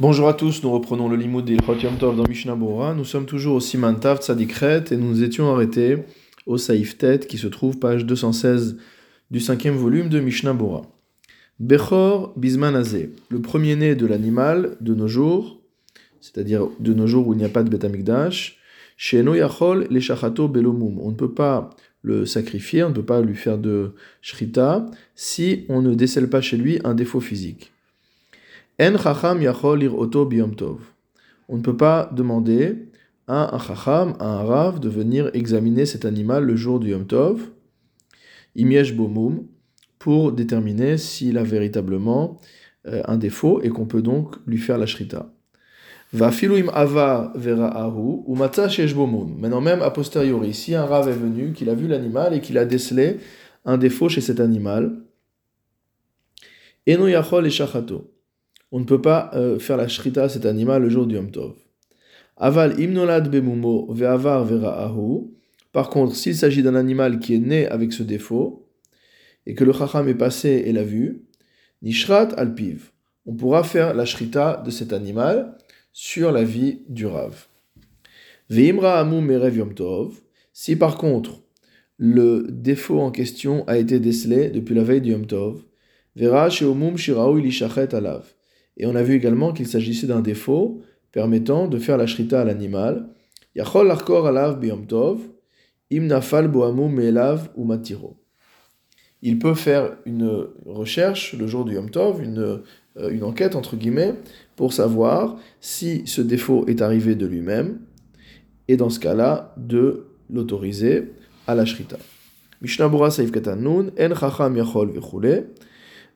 Bonjour à tous, nous reprenons le limoud d'Ilchot Yom Tov dans Mishnah Bora. Nous sommes toujours au Siman Tav Tzadikret et nous étions arrêtés au Saïf Tet qui se trouve page 216 du cinquième volume de Mishnah Bora. Bechor Bismanazé, le premier-né de l'animal de nos jours, c'est-à-dire de nos jours où il n'y a pas de Betamikdash, chez Yachol les Shachato Belomum. On ne peut pas le sacrifier, on ne peut pas lui faire de shrita si on ne décèle pas chez lui un défaut physique. Chacham yachol. On ne peut pas demander à un chacham, à un rav, de venir examiner cet animal le jour du yom tov, imiesh bomum, pour déterminer s'il a véritablement euh, un défaut et qu'on peut donc lui faire la shrita. Va filuim ava ahu ou matza Maintenant même a posteriori, si un rav est venu, qu'il a vu l'animal et qu'il a décelé un défaut chez cet animal, eno yachol et on ne peut pas euh, faire la shrita à cet animal le jour du Yom Tov. Aval imnolad bemumo ve'avar vera'ahu. Par contre, s'il s'agit d'un animal qui est né avec ce défaut, et que le chacham est passé et l'a vu, nishrat alpiv. On pourra faire la shrita de cet animal sur la vie du Rav. Ve'imra amu merev Yom Tov. Si par contre, le défaut en question a été décelé depuis la veille du Yom Tov, vera sheomum shiraou ilishachet alav et on a vu également qu'il s'agissait d'un défaut permettant de faire la shrita à l'animal. Il peut faire une recherche le jour du Yom Tov, une, euh, une enquête entre guillemets, pour savoir si ce défaut est arrivé de lui-même, et dans ce cas-là, de l'autoriser à la shrita. Mishnah Saif Katanun, En Chacham Yachol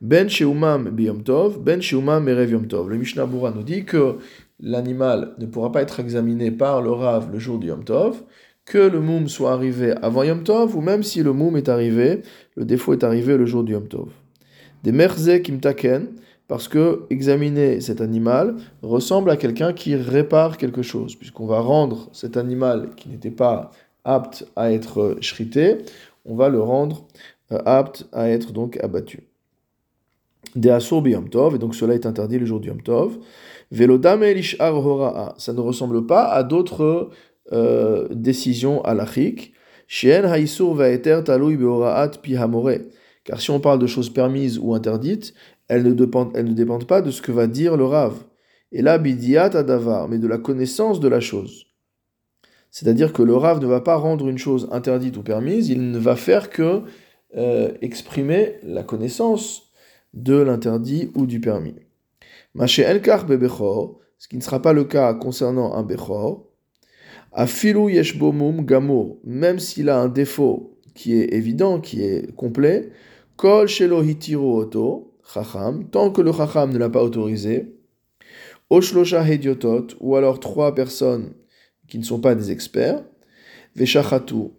ben Sheumam Biyom Tov, Ben Sheumam Merev Yom Tov. Le Mishnah Bura nous dit que l'animal ne pourra pas être examiné par le Rav le jour du Yom Tov, que le Moum soit arrivé avant Yom Tov, ou même si le Moum est arrivé, le défaut est arrivé le jour du Yom Tov. Des Merze Kimtaken, parce que examiner cet animal ressemble à quelqu'un qui répare quelque chose, puisqu'on va rendre cet animal qui n'était pas apte à être shrité, on va le rendre euh, apte à être donc abattu des Asur Yom Tov, et donc cela est interdit le jour du Yom Tov. Velodam Elishar Hora'a, ça ne ressemble pas à d'autres euh, décisions halachiques. Shien Haïsur Vaeter Beoraat car si on parle de choses permises ou interdites, elles ne, dépendent, ne pas de ce que va dire le Rav. Et là, Bidiat Adavar, mais de la connaissance de la chose. C'est-à-dire que le Rav ne va pas rendre une chose interdite ou permise, il ne va faire que euh, exprimer la connaissance de l'interdit ou du permis. Maché elkar bebechor, ce qui ne sera pas le cas concernant un bechor, afilu yeshbomum gamur, même s'il a un défaut qui est évident, qui est complet, kol shelo chacham, tant que le chacham ne l'a pas autorisé, oshlosha hediotot, ou alors trois personnes qui ne sont pas des experts, veshachatu,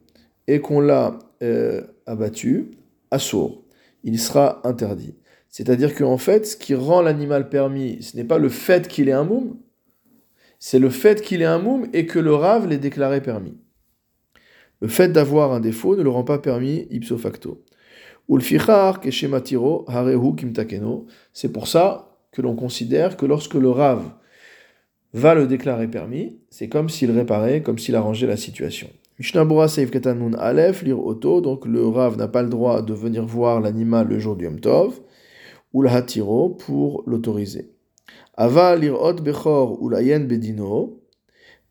et qu'on l'a euh, abattu, assour, il sera interdit. C'est-à-dire qu'en fait, ce qui rend l'animal permis, ce n'est pas le fait qu'il ait un moum, c'est le fait qu'il ait un moum et que le rave l'ait déclaré permis. Le fait d'avoir un défaut ne le rend pas permis ipso facto. C'est pour ça que l'on considère que lorsque le rave va le déclarer permis, c'est comme s'il réparait, comme s'il arrangeait la situation. Mishnabura Seif Katanun Aleph, lire auto, donc le rave n'a pas le droit de venir voir l'animal le jour du Yom Tov ou hatiro pour l'autoriser. Ava lirot bechor ou bedino.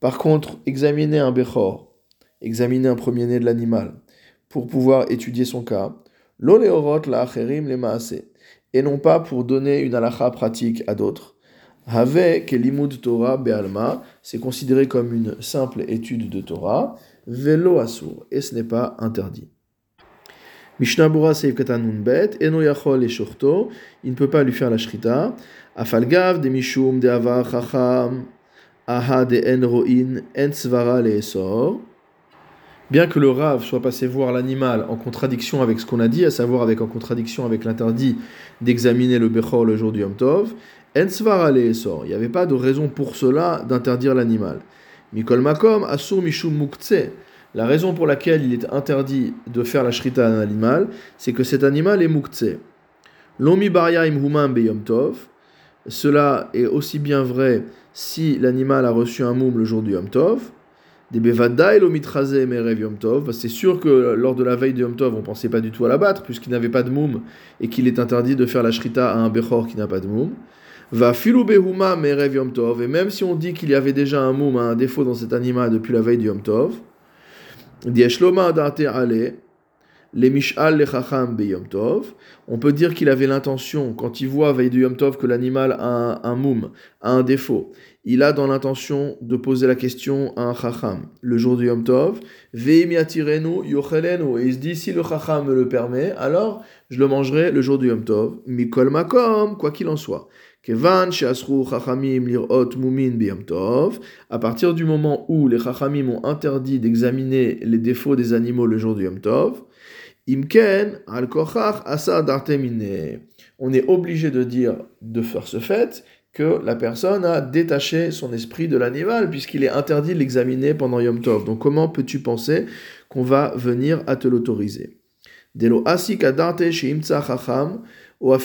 Par contre, examiner un bechor, examiner un premier-né de l'animal, pour pouvoir étudier son cas, l'oleorot la acherim le maase, et non pas pour donner une halacha pratique à d'autres. Have kelimud Torah be'alma, c'est considéré comme une simple étude de Torah, velo asur, et ce n'est pas interdit. Mishnah Bura Bet, Eno Yachol et Shorto, il ne peut pas lui faire la shrita. Afalgav de Mishum de Avar Chacham, Aha de Enroin, Ensvara le Esor. Bien que le Rav soit passé voir l'animal en contradiction avec ce qu'on a dit, à savoir avec en contradiction avec l'interdit d'examiner le Bechor le jour du Yom Tov, Ensvara le Esor. Il n'y avait pas de raison pour cela d'interdire l'animal. Mikol Makom, Asur Mishum Muktse. La raison pour laquelle il est interdit de faire la shrita à un animal, c'est que cet animal est muktse. Lomi baria im beyom tov, cela est aussi bien vrai si l'animal a reçu un moum le jour du Yom Tov. Des merev. C'est sûr que lors de la veille du Yom Tov, on ne pensait pas du tout à l'abattre, puisqu'il n'avait pas de moum et qu'il est interdit de faire la shrita à un bechor qui n'a pas de moum. Va filu behuma merev Yom Tov. Et même si on dit qu'il y avait déjà un moum, un défaut dans cet animal depuis la veille du Yom Tov, dieshloma date ale On peut dire qu'il avait l'intention, quand il voit veille du yom tov que l'animal a un, moum, a un défaut, il a dans l'intention de poser la question à un chacham le jour du yom tov. Et il se dit si le chacham me le permet, alors je le mangerai le jour du yom tov. Mikol makom, quoi qu'il en soit. À partir du moment où les chachamim ont interdit d'examiner les défauts des animaux le jour du yom tov, Imken al On est obligé de dire, de faire ce fait, que la personne a détaché son esprit de l'animal, puisqu'il est interdit de l'examiner pendant Yom Tov. Donc comment peux-tu penser qu'on va venir à te l'autoriser? Delo asik adarte en.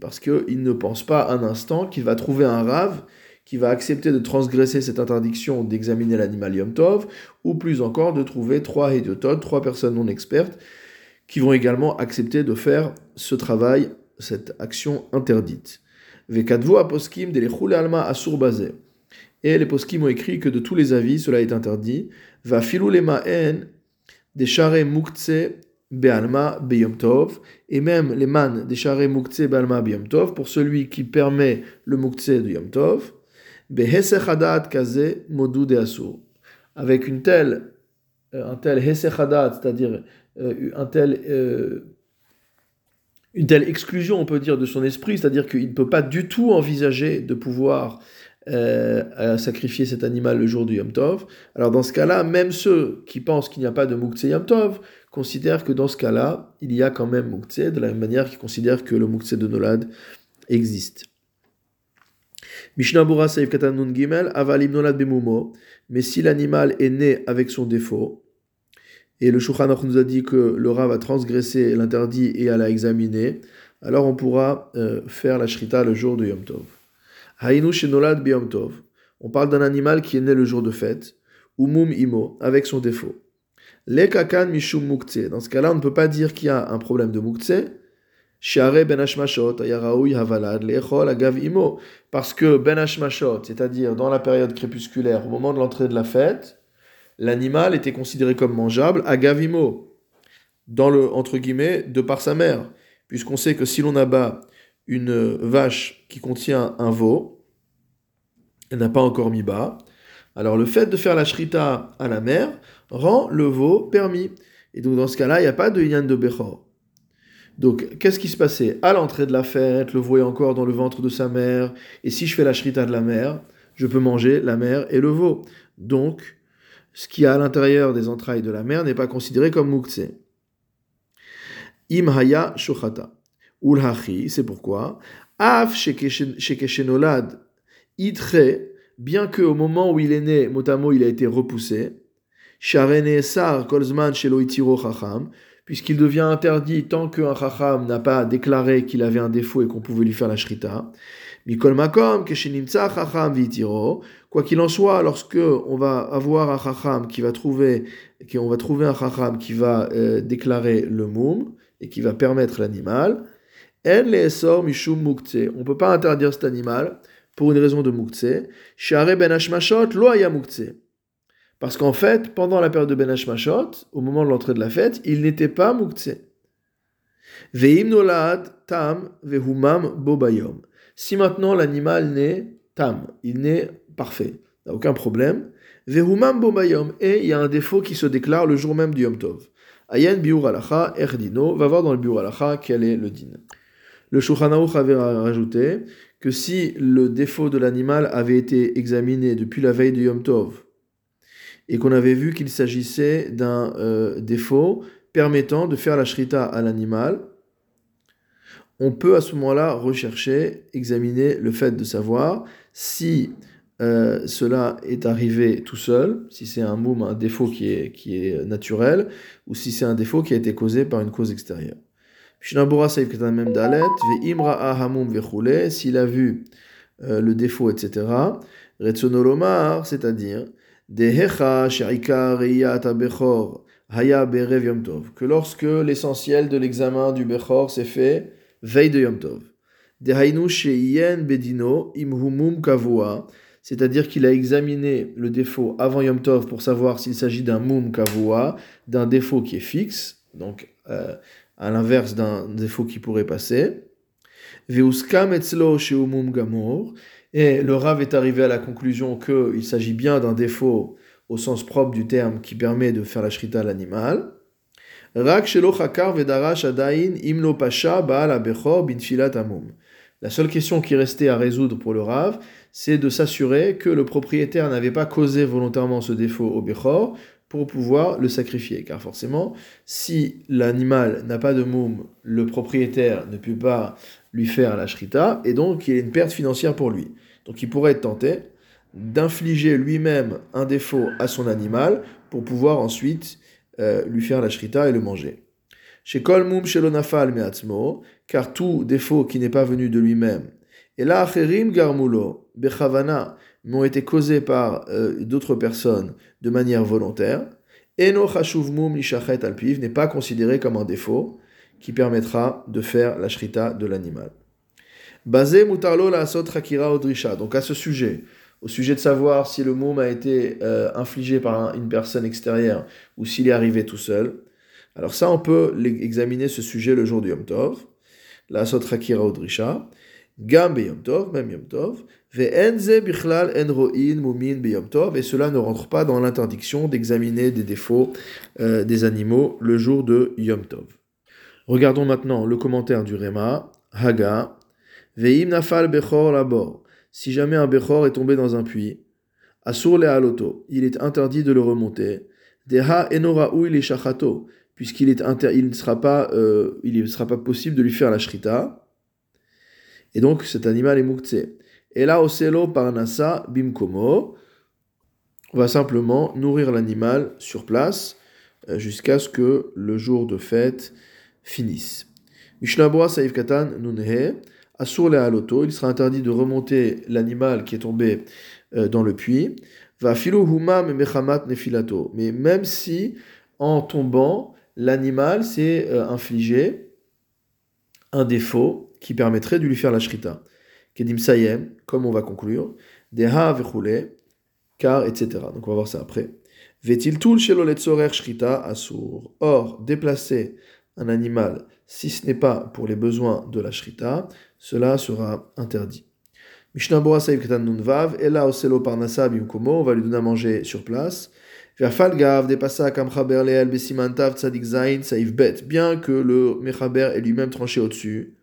Parce qu'il ne pense pas un instant qu'il va trouver un rave qui va accepter de transgresser cette interdiction d'examiner l'animal Yom Tov, ou plus encore de trouver trois Hediotot, trois personnes non expertes, qui vont également accepter de faire ce travail, cette action interdite. Vekadvo aposkim de alma asur Et les poskim ont écrit que de tous les avis, cela est interdit. Va ma'en des share muktse be'alma be'yom tov, et même les man des share muktse be'alma be'yom tov, pour celui qui permet le muktse de yom tov, avec une telle, euh, un tel c'est-à-dire euh, un tel, euh, une telle exclusion, on peut dire, de son esprit, c'est-à-dire qu'il ne peut pas du tout envisager de pouvoir sacrifier cet animal le jour du Yom Tov. Alors dans ce cas-là, même ceux qui pensent qu'il n'y a pas de Moukhtse Yom Tov considèrent que dans ce cas-là, il y a quand même Moukhtse, de la même manière qu'ils considèrent que le Moukhtse de Nolad existe. Mishnah Bura Saif Katanun Gimel, Avalim Nolad Bemumo. Mais si l'animal est né avec son défaut, et le Shulchan nous a dit que le Rav a transgressé l'interdit et à l'a alors on pourra euh, faire la shrita le jour de Yom Tov. Hainu Shenolad Yom Tov. On parle d'un animal qui est né le jour de fête, Umum Imo, avec son défaut. Le Kakan Mishum Mukhtse. Dans ce cas-là, on ne peut pas dire qu'il y a un problème de Mukhtse, ben parce que ben hashmashot, c'est-à-dire dans la période crépusculaire, au moment de l'entrée de la fête, l'animal était considéré comme mangeable, agavimo, dans le, entre guillemets, de par sa mère, puisqu'on sait que si l'on abat une vache qui contient un veau, elle n'a pas encore mis bas, alors le fait de faire la shrita à la mère rend le veau permis. Et donc dans ce cas-là, il n'y a pas de yann de bechor. Donc, qu'est-ce qui se passait? À l'entrée de la fête, le veau est encore dans le ventre de sa mère, et si je fais la shrita de la mère, je peux manger la mère et le veau. Donc, ce qui est à l'intérieur des entrailles de la mère n'est pas considéré comme mukse. Imhaya shochata. Ulhachi, c'est pourquoi. Af shekeshenolad itre, bien que au moment où il est né, motamo, il a été repoussé. Sharene sar kolzman shelo itiro chacham puisqu'il devient interdit tant qu'un chacham n'a pas déclaré qu'il avait un défaut et qu'on pouvait lui faire la shrita. Mikol makom, chacham vitiro. Quoi qu'il en soit, lorsque on va avoir un chacham qui va trouver, qu'on va trouver un chacham qui va euh, déclarer le moum et qui va permettre l'animal, mukte. On peut pas interdire cet animal pour une raison de mukte. Share ben hashmashot lo aya mukte. Parce qu'en fait, pendant la période de Ben Hashmashot, au moment de l'entrée de la fête, il n'était pas Moukhtse. Veim nolad tam vehumam bobayom. Si maintenant l'animal naît tam, il naît parfait, n'a aucun problème. Vehumam bobayom. Et il y a un défaut qui se déclare le jour même du Yom Tov. Ayen biur alacha erdino. Va voir dans le biur alacha quel est le din. Le Shulchan avait rajouté que si le défaut de l'animal avait été examiné depuis la veille du Yom Tov, et qu'on avait vu qu'il s'agissait d'un euh, défaut permettant de faire la shrita à l'animal, on peut à ce moment-là rechercher, examiner le fait de savoir si euh, cela est arrivé tout seul, si c'est un moum, un défaut qui est naturel, ou si c'est un défaut qui a été causé par une cause extérieure. Mem Dalet, Vechule, s'il a vu euh, le défaut, etc. Retsonolomar, c'est-à-dire, que lorsque l'essentiel de l'examen du Bechor s'est fait veille de Yom Tov. Bedino Imhumum Kavua, c'est-à-dire qu'il a examiné le défaut avant Yom Tov pour savoir s'il s'agit d'un mum kavua, d'un défaut qui est fixe, donc euh, à l'inverse d'un défaut qui pourrait passer. Gamor, et le Rav est arrivé à la conclusion qu'il s'agit bien d'un défaut au sens propre du terme qui permet de faire la shrita à l'animal. Pasha baal. La seule question qui restait à résoudre pour le Rav, c'est de s'assurer que le propriétaire n'avait pas causé volontairement ce défaut au Bechor pour pouvoir le sacrifier. Car forcément, si l'animal n'a pas de moum, le propriétaire ne peut pas lui faire la shrita, et donc il y a une perte financière pour lui. Donc il pourrait être tenté d'infliger lui-même un défaut à son animal pour pouvoir ensuite euh, lui faire la shrita et le manger. Chez Kol Moum Shelonafal Meatzmo, car tout défaut qui n'est pas venu de lui-même, et là, Acherim Garmulo, Bechavana, m'ont été causés par euh, d'autres personnes de manière volontaire. Eno Chashuvmum Lishachet Alpiv n'est pas considéré comme un défaut qui permettra de faire la shrita de l'animal. Basé Mutarlo la Asot Hakira Odrisha. Donc à ce sujet, au sujet de savoir si le moum a été euh, infligé par une personne extérieure ou s'il est arrivé tout seul, alors ça on peut examiner ce sujet le jour du Yom Tov, la Asot Hakira Odrisha. Gam Yom Tov, même Yom Tov, Et cela ne rentre pas dans l'interdiction d'examiner des défauts euh, des animaux le jour de Yom Tov. Regardons maintenant le commentaire du Rema, Haga, Ve'im nafal bechor labor, si jamais un bechor est tombé dans un puits, Asur le haloto, il est interdit de le remonter, Deha enoraou il shachato, puisqu'il est il ne sera pas, euh, il ne sera pas possible de lui faire la shrita, et donc cet animal est moukse. Et là, oselo parnasa bimkomo, on va simplement nourrir l'animal sur place euh, jusqu'à ce que le jour de fête finisse. Mishnabura saif katan nunhe, asur le haloto, il sera interdit de remonter l'animal qui est tombé euh, dans le puits. Va filo humam mechamat nefilato. Mais même si, en tombant, l'animal s'est euh, infligé un défaut, qui permettrait de lui faire la shrita. Kedim sayem, comme on va conclure, deha vechule, car, etc. Donc on va voir ça après. Vetil tul shrita asur. Or, déplacer un animal, si ce n'est pas pour les besoins de la shrita, cela sera interdit. Mishnah Bora Saïv Ketan Nunvav, Ela Oselo Parnasa Bimkomo, on va lui donner à manger sur place. Bien que le Mechaber est lui-même tranché au-dessus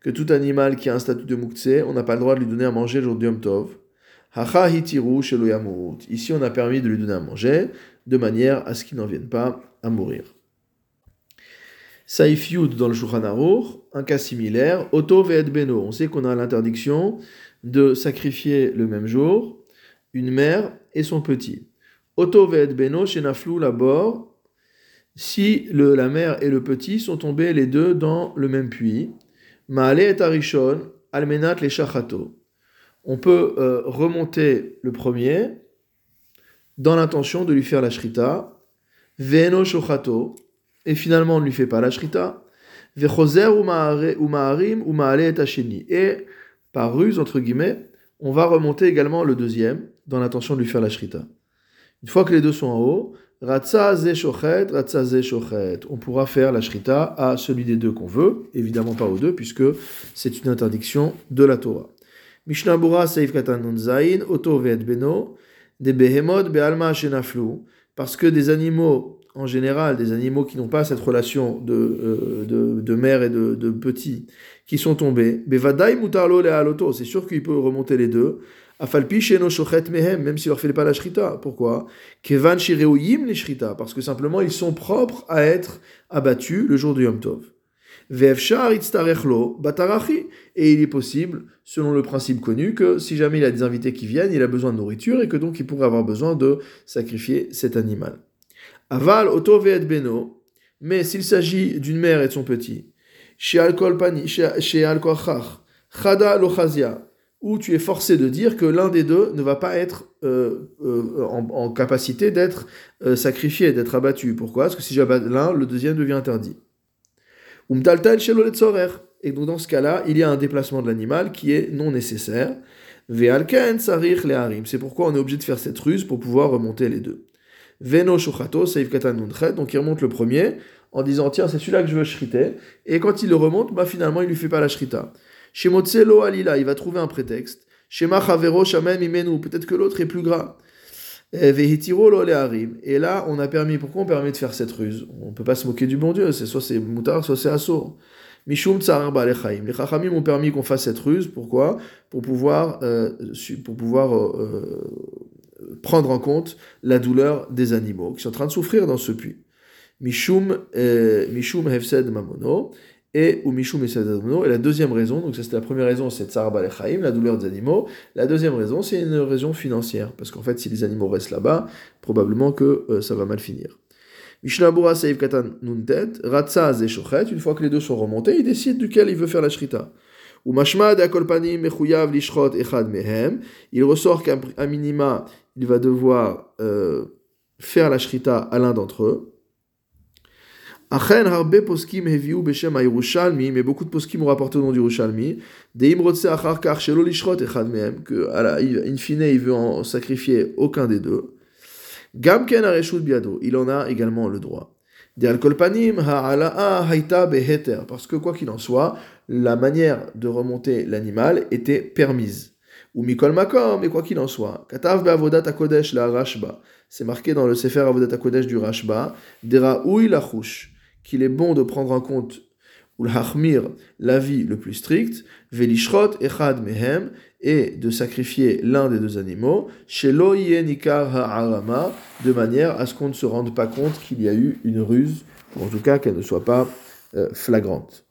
que tout animal qui a un statut de muktzeh, on n'a pas le droit de lui donner à manger le jour du Yom Tov. Ici, on a permis de lui donner à manger de manière à ce qu'il n'en vienne pas à mourir. Saif Yud dans le Shulchan un cas similaire, Oto Beno. On sait qu'on a l'interdiction de sacrifier le même jour une mère et son petit. Oto Beno, Shenaflu Labor, si le, la mère et le petit sont tombés les deux dans le même puits. Maale et Arishon, Almenat les Shachato. On peut euh, remonter le premier dans l'intention de lui faire la shrita. Veno Shochato. Et finalement, on ne lui fait pas la shrita. Vechoser ou ou et. Et par ruse, entre guillemets, on va remonter également le deuxième dans l'intention de lui faire la shrita. Une fois que les deux sont en haut, Ratza shochet, On pourra faire la shrita à celui des deux qu'on veut, évidemment pas aux deux, puisque c'est une interdiction de la Torah. Mishnabura Seif Katan Zain, Oto Beno, des Behemot Bealma Shenaflu, parce que des animaux, en général, des animaux qui n'ont pas cette relation de, euh, de, de, mère et de, de petit, qui sont tombés, c'est sûr qu'il peut remonter les deux, même s'il leur fait pas la shrita. Pourquoi? Kevan les shrita, parce que simplement ils sont propres à être abattus le jour du Yom Tov. Et il est possible, selon le principe connu, que si jamais il a des invités qui viennent, il a besoin de nourriture et que donc il pourrait avoir besoin de sacrifier cet animal. Aval, Oto et Beno, mais s'il s'agit d'une mère et de son petit, chez Alcool chez Chada Lochazia, où tu es forcé de dire que l'un des deux ne va pas être euh, euh, en, capacité d'être euh, sacrifié, d'être abattu. Pourquoi? Parce que si j'abatte l'un, le deuxième devient interdit. Et donc dans ce cas-là, il y a un déplacement de l'animal qui est non nécessaire. C'est pourquoi on est obligé de faire cette ruse pour pouvoir remonter les deux. Veno Shochato, donc il remonte le premier en disant tiens c'est celui-là que je veux shriter, et quand il le remonte, bah finalement il lui fait pas la shrita. Chez Motselo Alila, il va trouver un prétexte. Chez Machavero Shamen Imenu, peut-être que l'autre est plus gras. Et là, on a permis, pourquoi on permet de faire cette ruse? On ne peut pas se moquer du bon Dieu, c'est soit c'est moutard, soit c'est assour. Mishum tsar Les Chachamim ont permis qu'on fasse cette ruse, pourquoi? Pour pouvoir, euh, pour pouvoir euh, prendre en compte la douleur des animaux qui sont en train de souffrir dans ce puits. Mishum, euh, Mishum Hefsed Mamono et ou Mishum Hefsed Mamono. Et la deuxième raison, donc ça c'était la première raison, c'est Tsar la douleur des animaux. La deuxième raison, c'est une raison financière, parce qu'en fait, si les animaux restent là-bas, probablement que euh, ça va mal finir. Mishnabura Seiv Katan Nuntet, Ratzaz et Shochet, une fois que les deux sont remontés, il décide duquel il veut faire la shrita. Ou Mashmad Akolpani Mechuyav Lishrot Echad Mehem, il ressort qu'à minima, il va devoir euh, faire la shrita à l'un d'entre eux. Achen harbe poskim heviu beshem Yerushalmi, mais beaucoup de poskim ont rapporté au nom du Yerushalmi. Deim rotse achar kar shelo lishrot echad mehem, que à la, in fine il veut en sacrifier aucun des deux. Gamken areshut biado, il en a également le droit. De alkolpanim ha'ala'a haita beheter, parce que quoi qu'il en soit, la manière de remonter l'animal était permise. Ou mikol makom, mais quoi qu'il en soit, katav be'avodat la rashba, c'est marqué dans le sefer avodat akodesh du rashba, dera la qu'il est bon de prendre en compte ou la vie le plus strict, velishrot echad mehem, et de sacrifier l'un des deux animaux, chez nikar ha'arama, de manière à ce qu'on ne se rende pas compte qu'il y a eu une ruse, ou en tout cas qu'elle ne soit pas euh, flagrante.